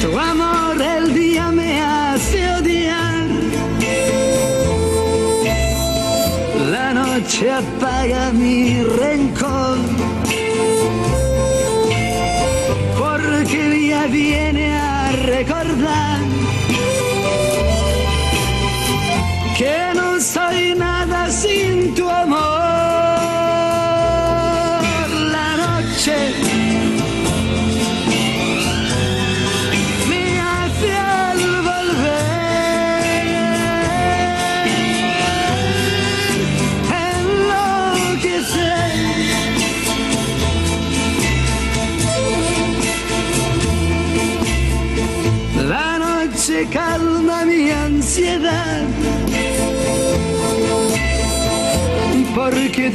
Tu amor el día me hace odiar. La noche apaga mi rencor. Porque el día viene a recordar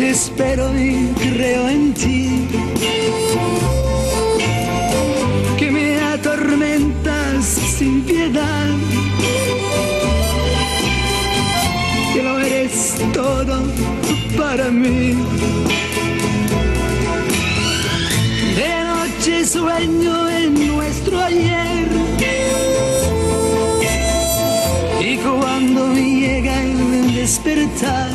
espero y creo en ti. Que me atormentas sin piedad. Que lo eres todo para mí. De noche sueño en nuestro ayer. Y cuando llega el despertar,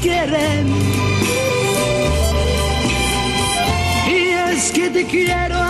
querer. Y es que te quiero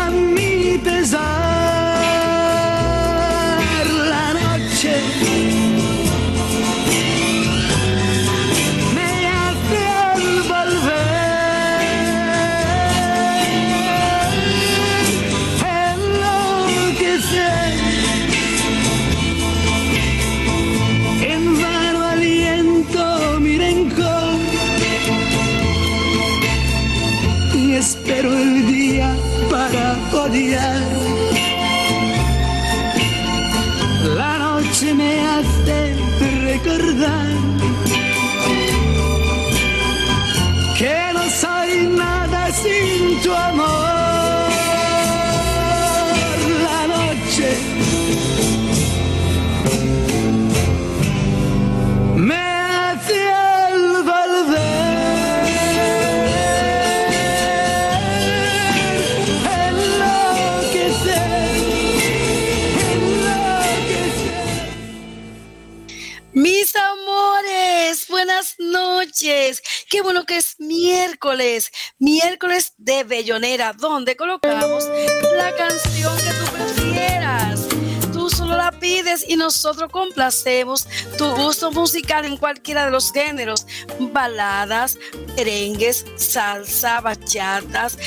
Qué bueno que es miércoles, miércoles de Bellonera, donde colocamos la canción que tú prefieras. Tú solo la pides y nosotros complacemos tu gusto musical en cualquiera de los géneros, baladas, merengues, salsa, bachatas,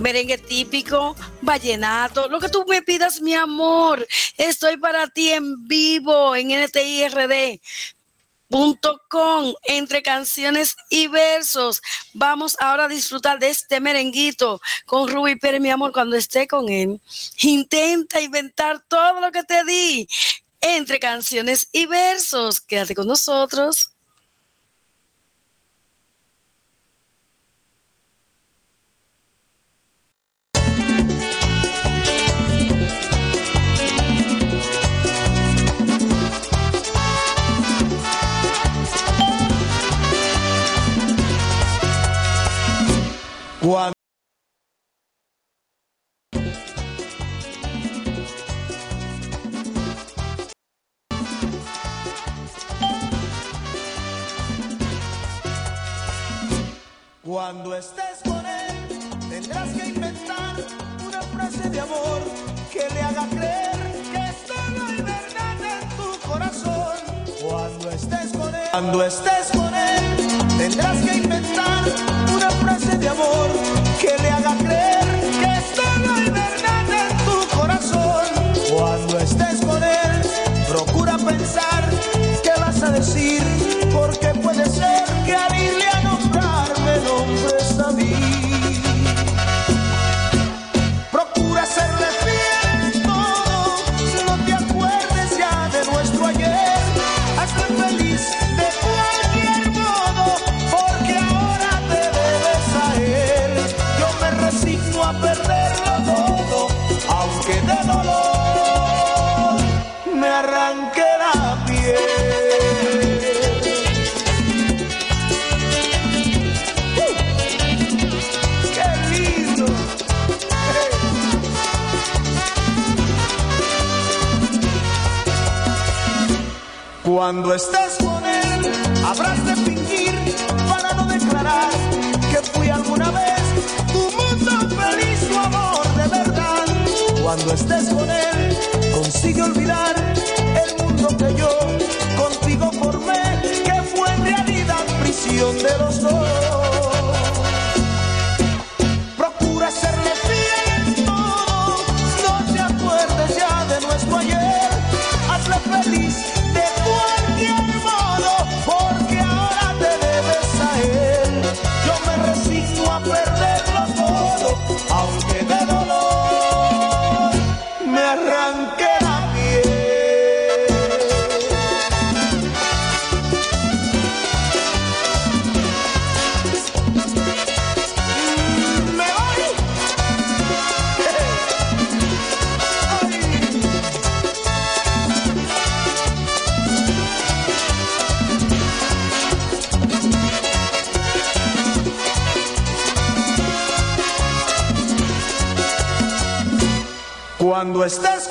merengue típico, vallenato, lo que tú me pidas, mi amor. Estoy para ti en vivo en NTIRD. Com, entre canciones y versos. Vamos ahora a disfrutar de este merenguito con Ruby Pérez, mi amor, cuando esté con él. Intenta inventar todo lo que te di entre canciones y versos. Quédate con nosotros. Cuando estés con él, tendrás que inventar una frase de amor que le haga creer cuando estés con él, tendrás que inventar una frase de amor que le haga creer Cuando estés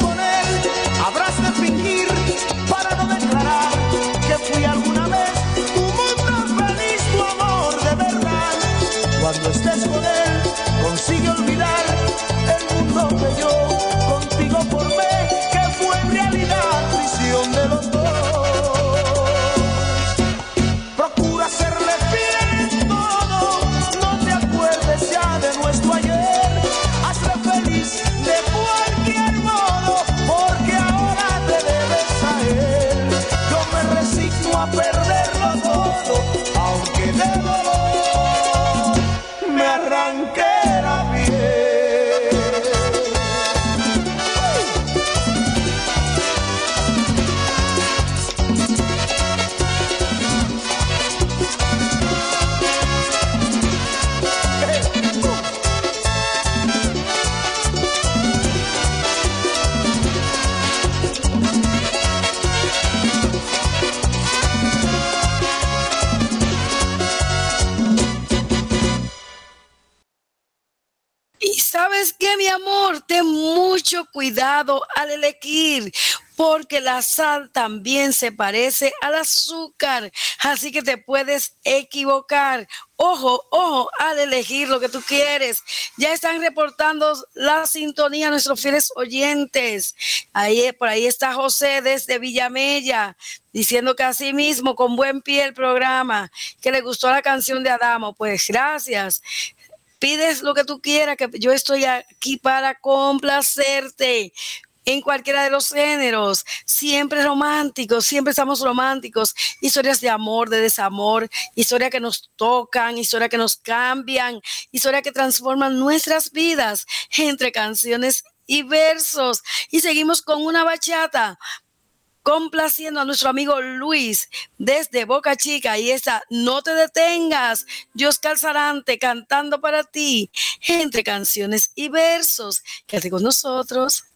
cuidado al elegir, porque la sal también se parece al azúcar, así que te puedes equivocar. Ojo, ojo al elegir lo que tú quieres. Ya están reportando la sintonía nuestros fieles oyentes. Ahí, por ahí está José desde Villamella, diciendo que así mismo, con buen pie el programa, que le gustó la canción de Adamo. Pues gracias pides lo que tú quieras, que yo estoy aquí para complacerte en cualquiera de los géneros, siempre románticos, siempre estamos románticos, historias de amor, de desamor, historias que nos tocan, historias que nos cambian, historias que transforman nuestras vidas entre canciones y versos. Y seguimos con una bachata complaciendo a nuestro amigo Luis desde Boca Chica y esa No te detengas, Dios Calzarante cantando para ti entre canciones y versos. Quédate con nosotros.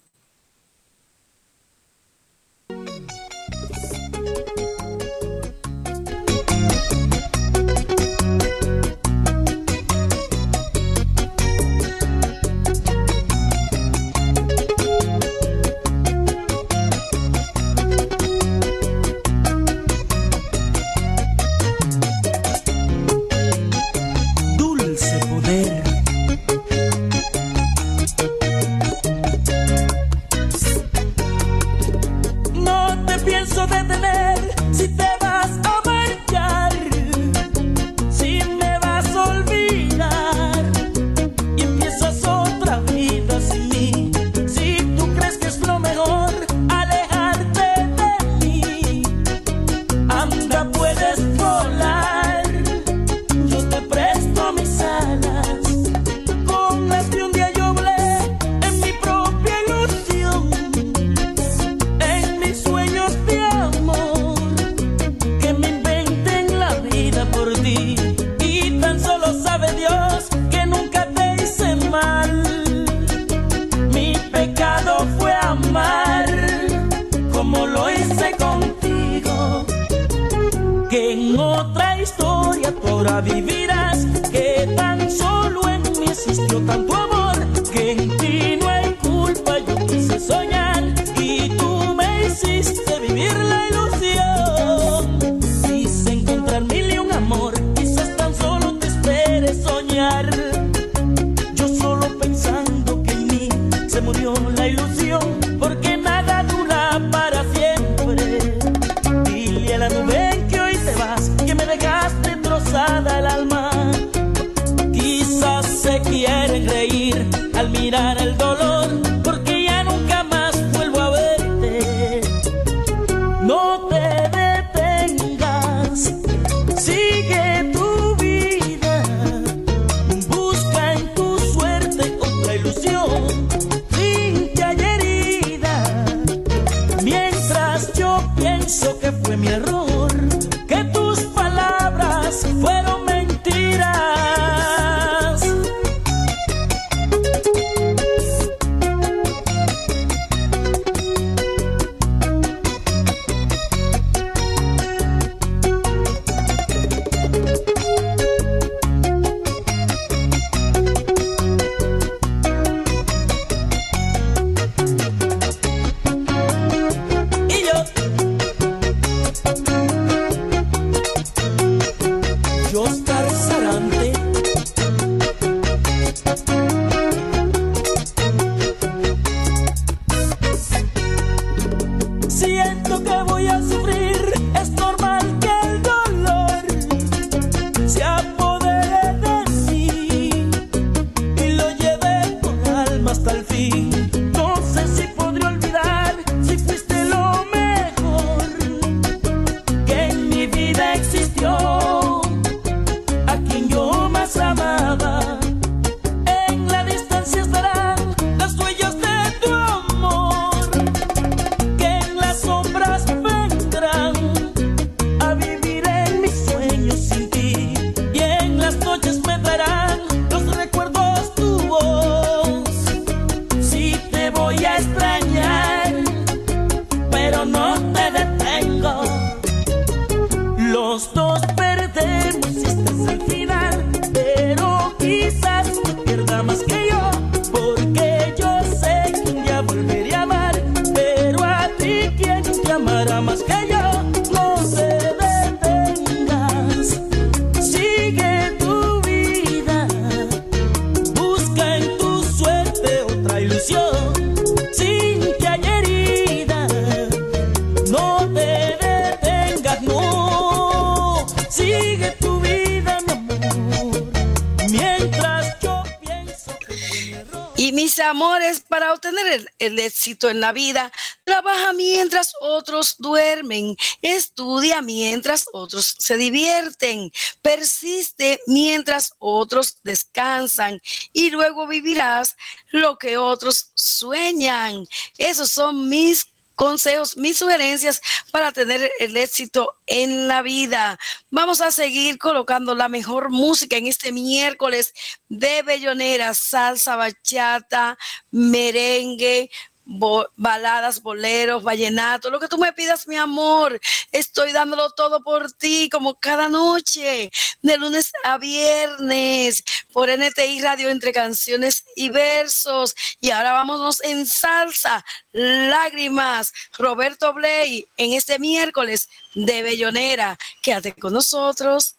Obtener el, éxito en la vida, trabaja mientras otros duermen, estudia mientras otros se divierten, persiste mientras otros descansan y luego vivirás lo que otros sueñan. Esos son mis consejos, mis sugerencias para tener el éxito en la vida. Vamos a seguir colocando la mejor música en este miércoles de Bellonera, salsa, bachata, merengue, baladas, boleros, vallenato, lo que tú me pidas, mi amor. Estoy dándolo todo por ti, como cada noche, de lunes a viernes, por NTI Radio entre canciones y versos. Y ahora vámonos en salsa, lágrimas, Roberto Blay, en este miércoles de Bellonera. Quédate con nosotros.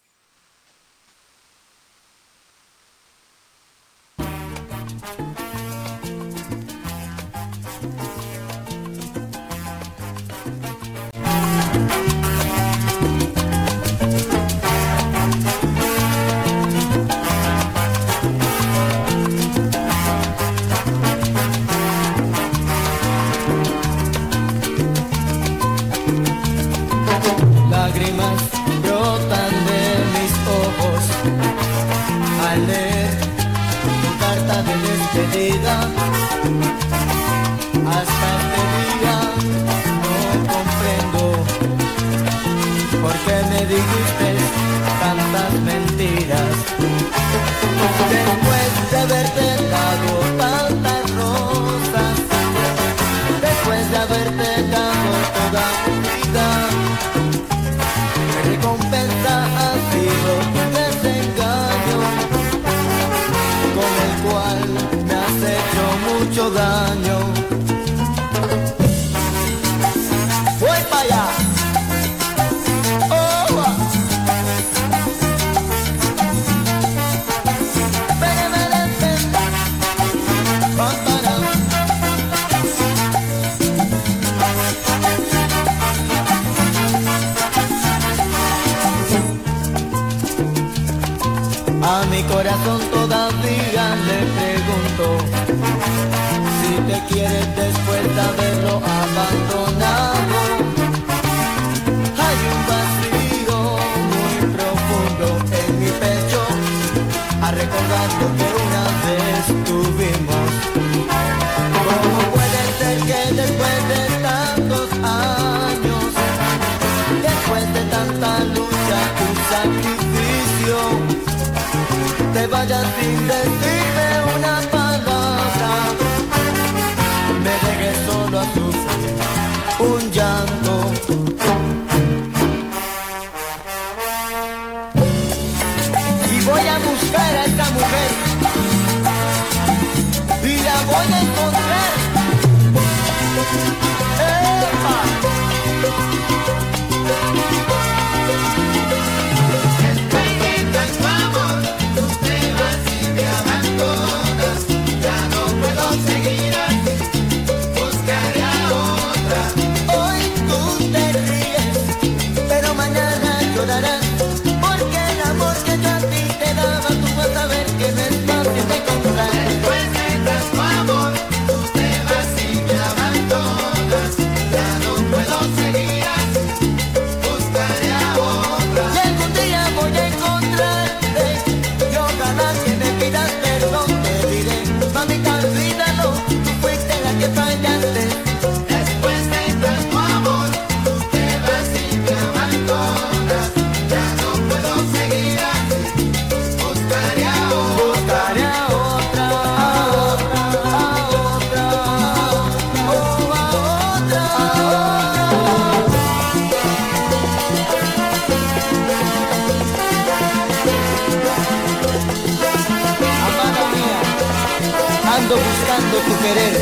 Buscando tu querer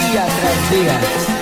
día tras día.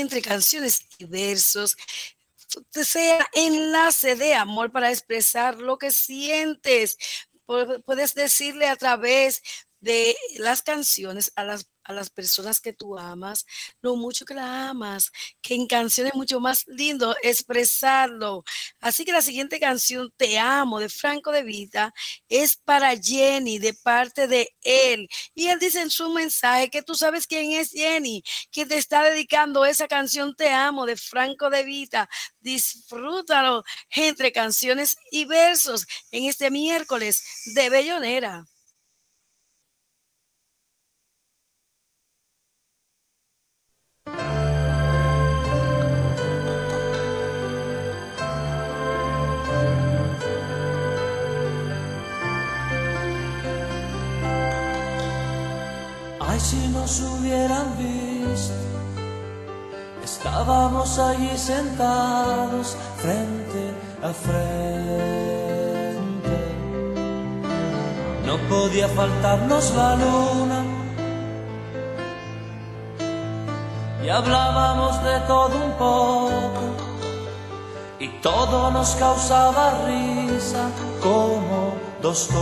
Entre canciones y versos sea enlace de amor para expresar lo que sientes. Puedes decirle a través de las canciones a las a las personas que tú amas, lo mucho que la amas, que en canciones mucho más lindo expresarlo. Así que la siguiente canción, Te amo, de Franco de Vita, es para Jenny, de parte de él. Y él dice en su mensaje que tú sabes quién es Jenny, que te está dedicando esa canción, Te amo, de Franco de Vita. Disfrútalo entre canciones y versos en este miércoles de Bellonera. Ay, si nos hubieran visto, estábamos allí sentados frente a frente. No podía faltarnos la luna y hablábamos de todo un poco y todo nos causaba risa como dos tontos.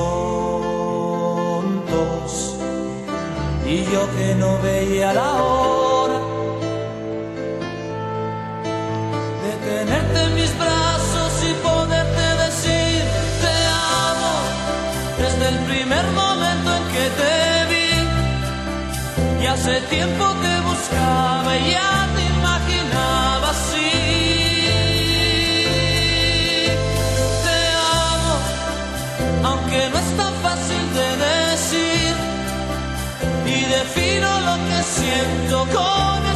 Y yo que no veía la hora de tenerte en mis brazos y poderte decir te amo desde el primer momento en que te vi. Y hace tiempo que ya te imaginaba así. Te amo, aunque no es tan fácil de decir y defino lo que siento con estas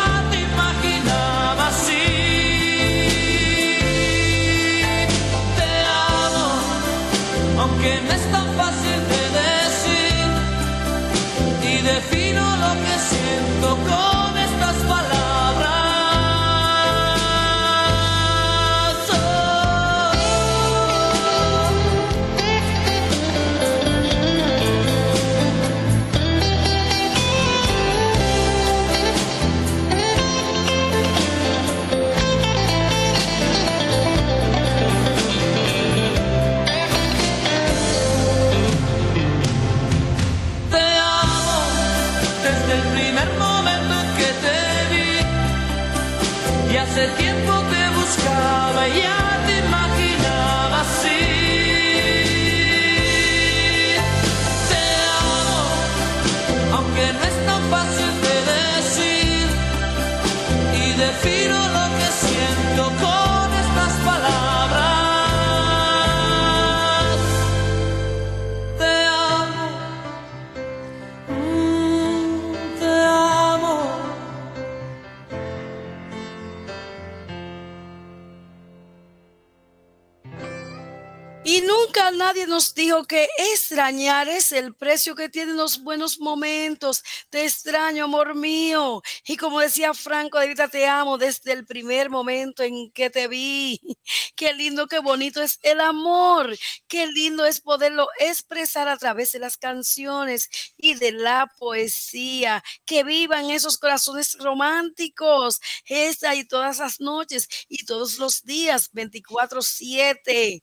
el precio que tienen los buenos momentos. Te extraño, amor mío. Y como decía Franco, vida te amo desde el primer momento en que te vi. Qué lindo, qué bonito es el amor. Qué lindo es poderlo expresar a través de las canciones y de la poesía. Que vivan esos corazones románticos. Esta y todas las noches y todos los días, 24-7.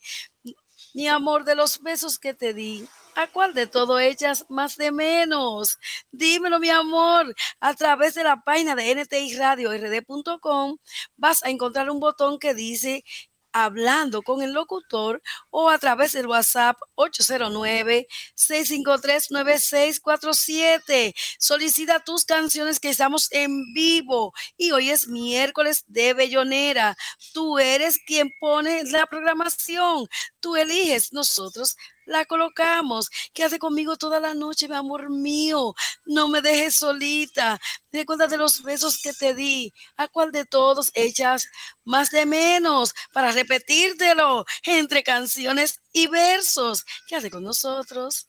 Mi amor, de los besos que te di, ¿a cuál de todo echas más de menos? Dímelo, mi amor. A través de la página de NTI Radio rd.com vas a encontrar un botón que dice hablando con el locutor o a través del WhatsApp 809-653-9647. Solicita tus canciones que estamos en vivo y hoy es miércoles de Bellonera. Tú eres quien pone la programación. Tú eliges, nosotros la colocamos. Quédate conmigo toda la noche, mi amor mío. No me dejes solita. Recuerda de los besos que te di. ¿A cuál de todos echas más de menos? Para repetírtelo entre canciones y versos. Quédate con nosotros.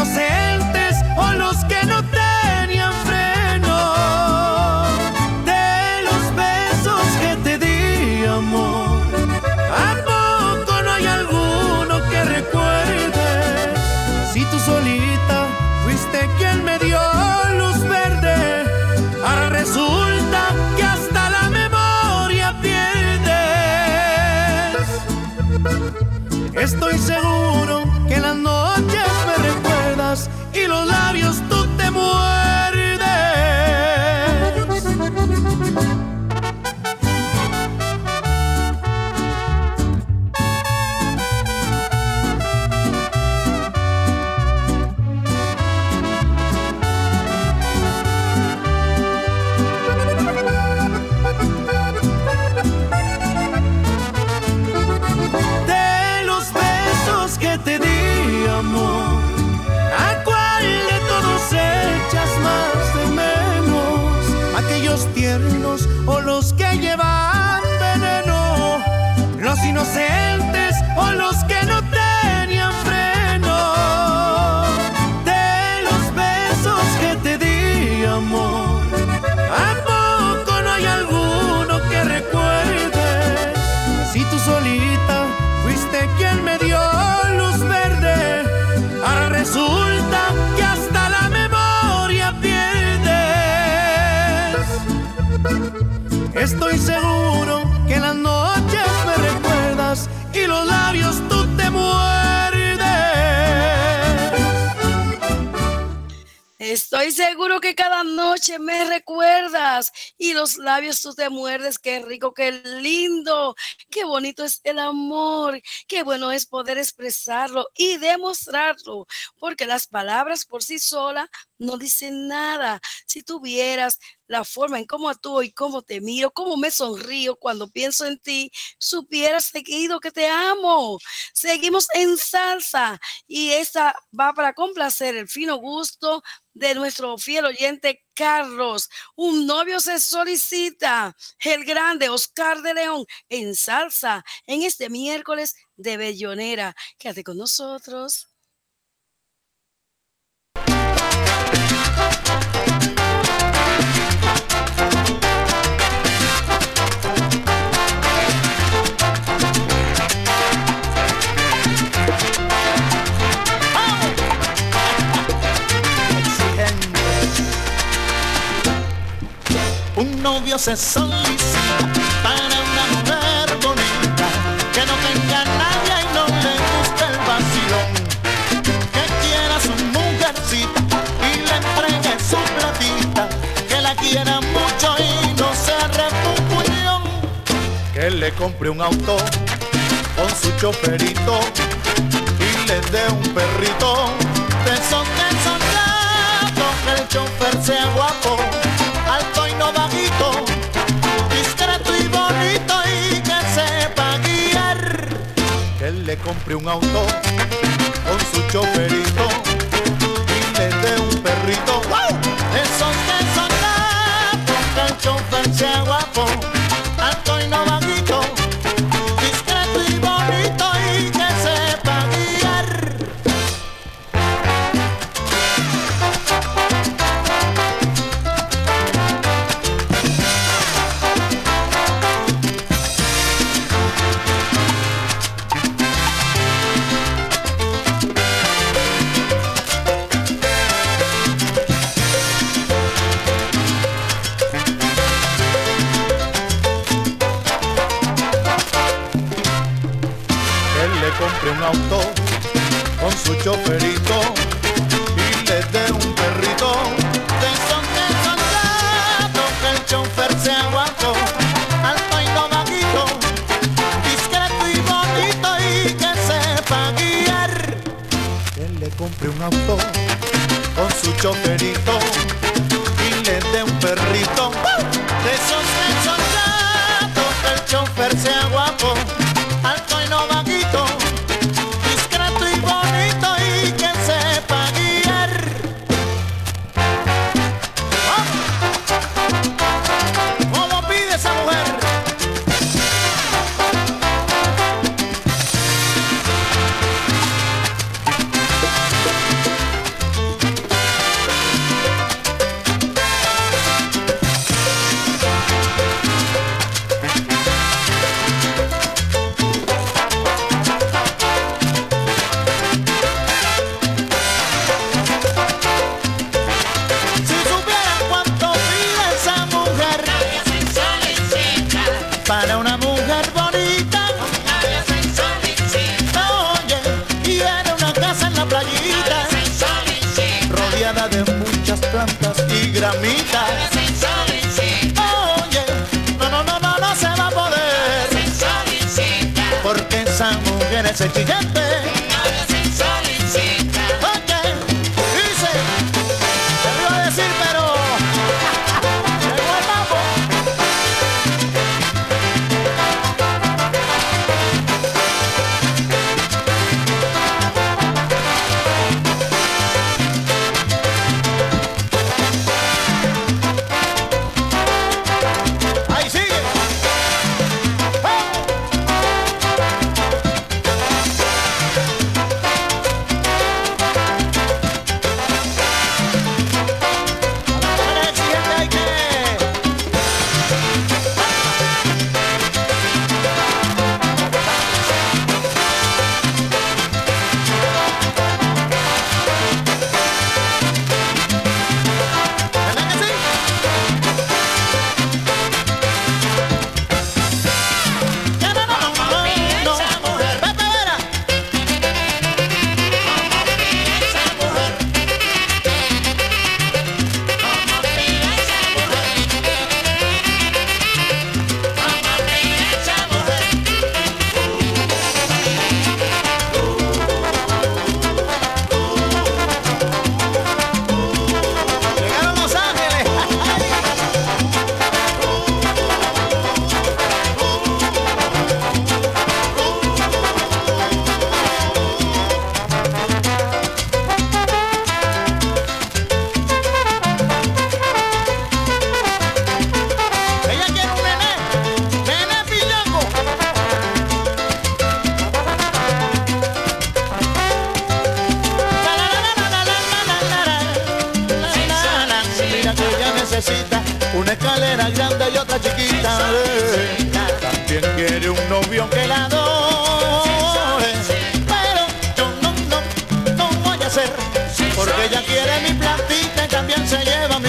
¿Los inocentes seguro que cada noche me recuerdas y los labios tú te muerdes. Qué rico, qué lindo, qué bonito es el amor, qué bueno es poder expresarlo y demostrarlo, porque las palabras por sí solas no dicen nada. Si tuvieras la forma en cómo actúo y cómo te miro, cómo me sonrío cuando pienso en ti, supieras seguido que te amo. Seguimos en salsa y esta va para complacer el fino gusto de nuestro fiel oyente Carlos. Un novio se solicita, el grande Oscar de León en salsa en este miércoles de Bellonera. Quédate con nosotros. Novio se solicita para una mujer bonita que no tenga nadie y no le guste el vacilón. Que quiera su mujercita y le entregue su platita. Que la quiera mucho y no sea repupullón. Que le compre un auto con su choferito y le dé un perrito de esos que son. Que el chofer sea guapo, compre un auto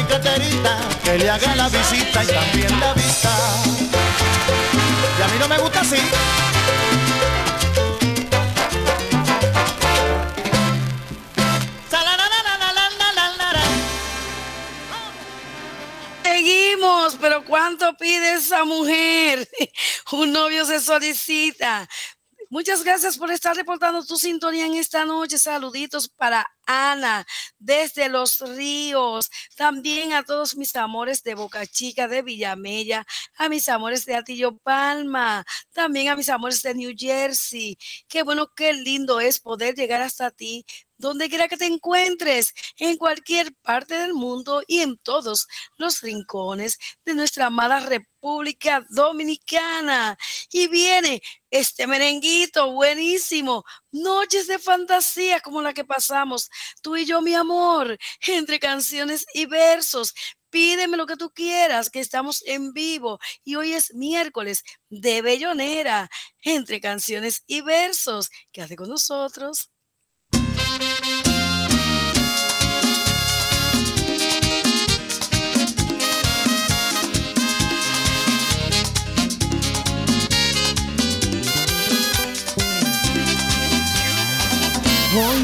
carterita. Que le haga la visita y también la vista. Y a mí no me gusta así. Seguimos, pero ¿cuánto pide esa mujer? Un novio se solicita. Muchas gracias por estar reportando tu sintonía en esta noche. Saluditos para Ana desde Los Ríos. También a todos mis amores de Boca Chica, de Villamella, a mis amores de Atillo Palma, también a mis amores de New Jersey. Qué bueno, qué lindo es poder llegar hasta ti donde quiera que te encuentres, en cualquier parte del mundo y en todos los rincones de nuestra amada República Dominicana. Y viene este merenguito buenísimo, noches de fantasía como la que pasamos tú y yo, mi amor, entre canciones y versos. Pídeme lo que tú quieras, que estamos en vivo y hoy es miércoles de Bellonera, entre canciones y versos. Quédate con nosotros.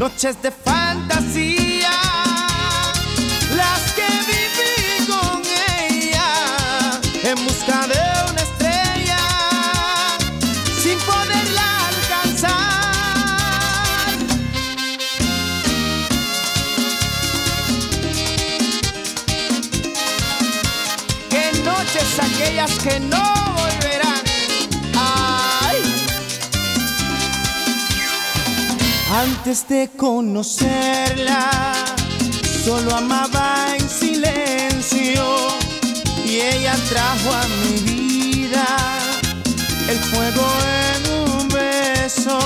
Noches de fantasía, las que viví con ella en busca de una estrella sin poderla alcanzar. Qué noches aquellas que no Antes de conocerla, solo amaba en silencio y ella trajo a mi vida el fuego en un beso.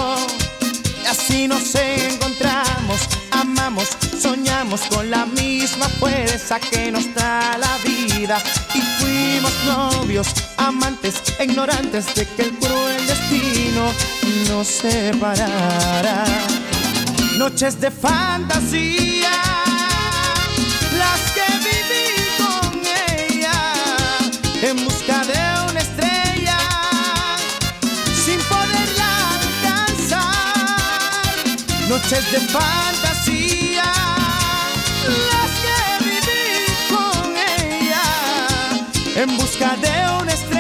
Y así nos encontramos, amamos, soñamos con la misma fuerza que nos da la vida. Y fuimos novios, amantes, ignorantes de que el cruel destino nos separara. Noches de fantasía, las que viví con ella en busca de una estrella, sin poderla alcanzar. Noches de fantasía, las que viví con ella en busca de una estrella,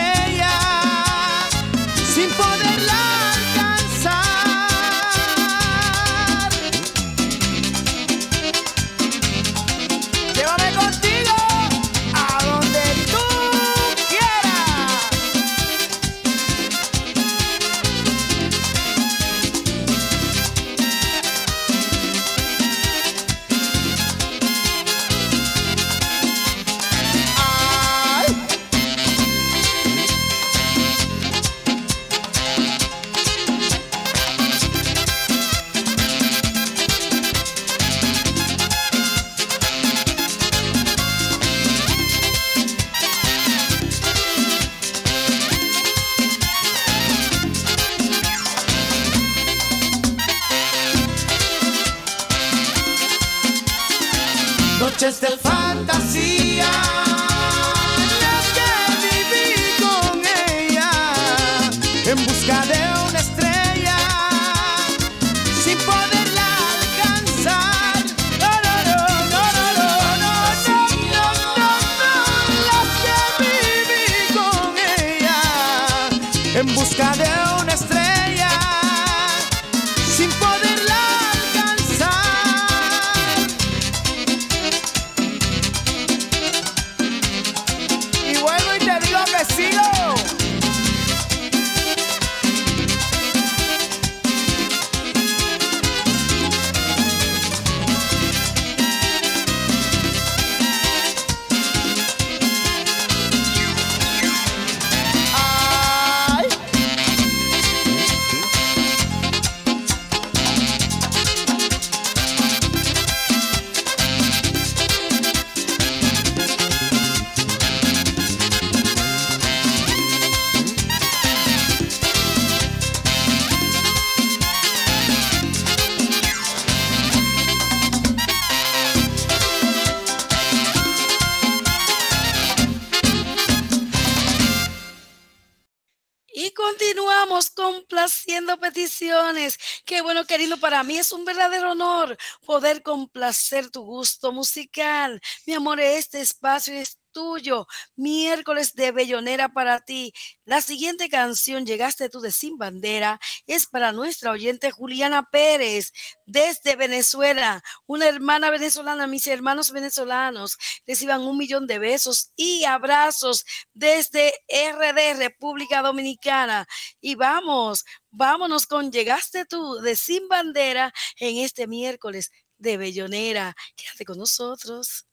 peticiones. Qué bueno, querido, para mí es un verdadero honor poder complacer tu gusto musical. Mi amor, este espacio es tuyo. Miércoles de Bellonera para ti. La siguiente canción, Llegaste tú de Sin Bandera, es para nuestra oyente Juliana Pérez, desde Venezuela. Una hermana venezolana, mis hermanos venezolanos, reciban un millón de besos y abrazos desde RD, República Dominicana. Y vamos, vámonos con Llegaste tú de Sin Bandera en este miércoles de Bellonera. Quédate con nosotros.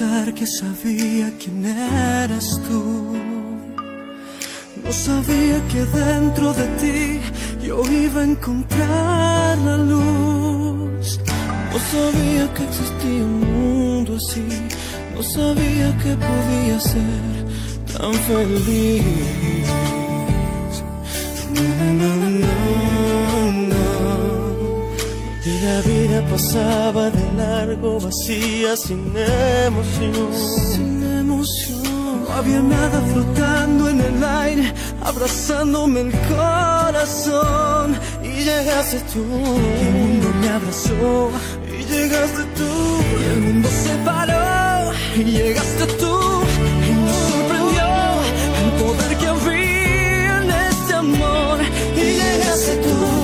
Que sabía quién eras tú. No sabía que dentro de ti yo iba a encontrar la luz. No sabía que existía un mundo así. No sabía que podía ser tan feliz. No, no, no. Y la vida pasaba de largo, vacía, sin emoción. Sin emoción. No había nada flotando en el aire, abrazándome el corazón. Y llegaste tú. Y el mundo me abrazó. Y llegaste tú. Y el mundo se paró. Y llegaste tú. Y nos sorprendió el poder que había en este amor. Y llegaste tú.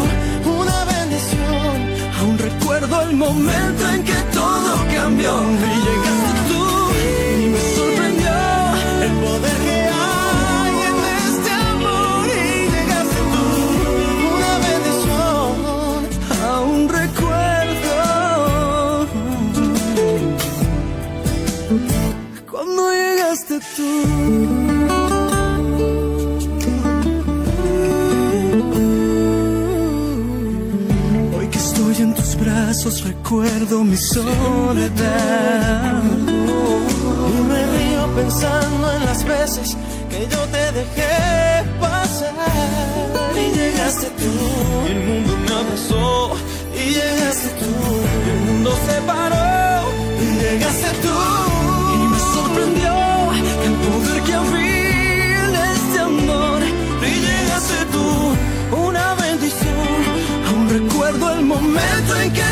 Recuerdo el momento en que todo cambió. Recuerdo mi soledad. Y me río pensando en las veces que yo te dejé pasar. Y llegaste tú, y el mundo me abrazó. Y llegaste tú, y el mundo se paró. Y llegaste tú, y me sorprendió el poder que había en este amor. Y llegaste tú, una bendición. Aún recuerdo el momento en que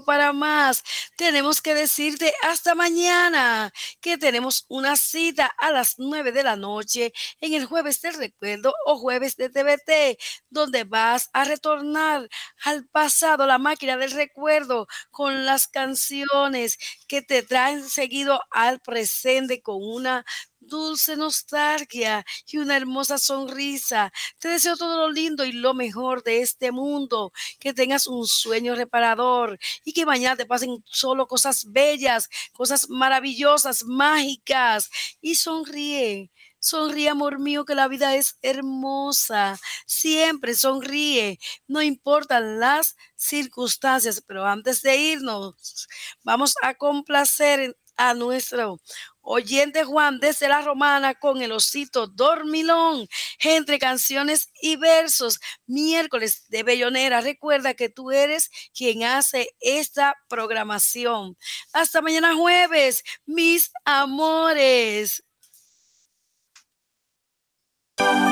para más. Tenemos que decirte hasta mañana que tenemos una cita a las 9 de la noche en el jueves del recuerdo o jueves de TVT, donde vas a retornar al pasado, la máquina del recuerdo, con las canciones que te traen seguido al presente con una dulce nostalgia y una hermosa sonrisa. Te deseo todo lo lindo y lo mejor de este mundo, que tengas un sueño reparador y que mañana te pasen solo cosas bellas, cosas maravillosas, mágicas y sonríe. Sonríe, amor mío, que la vida es hermosa. Siempre sonríe, no importan las circunstancias. Pero antes de irnos, vamos a complacer a nuestro oyente Juan desde la Romana con el osito dormilón, entre canciones y versos, miércoles de Bellonera. Recuerda que tú eres quien hace esta programación. Hasta mañana jueves, mis amores. Amigo,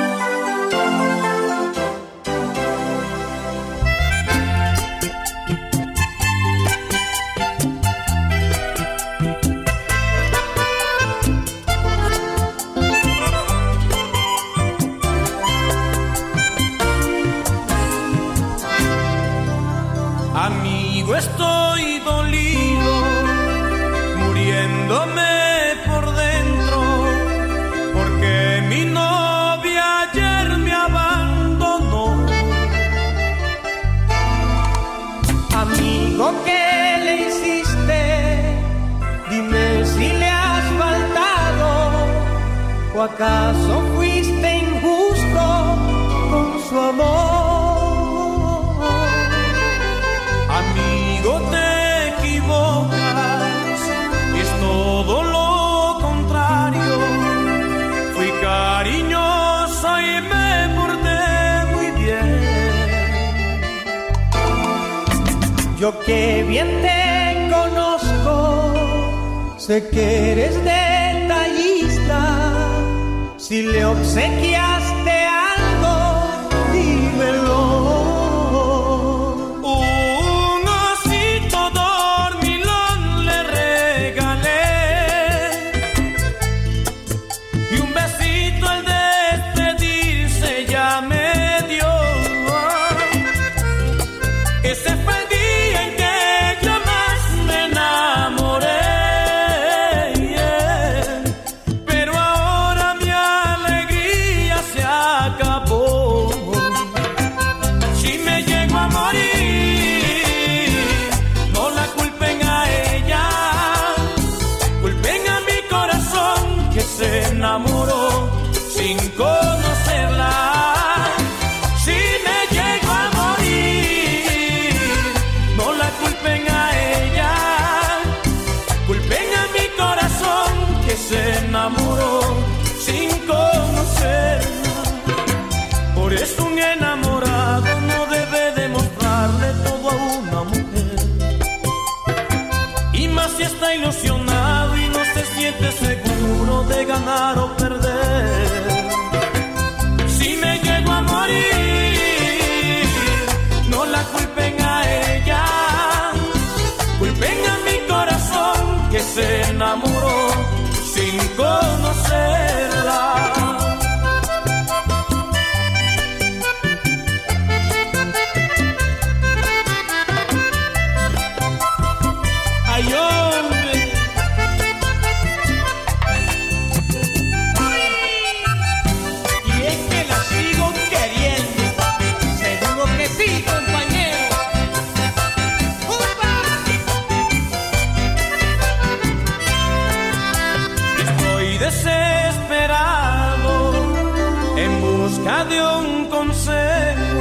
en busca de un consejo.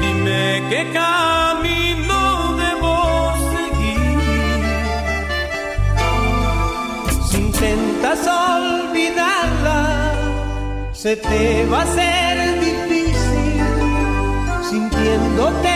Dime qué camino debo seguir. Si intentas olvidarla, se te va a hacer difícil sintiéndote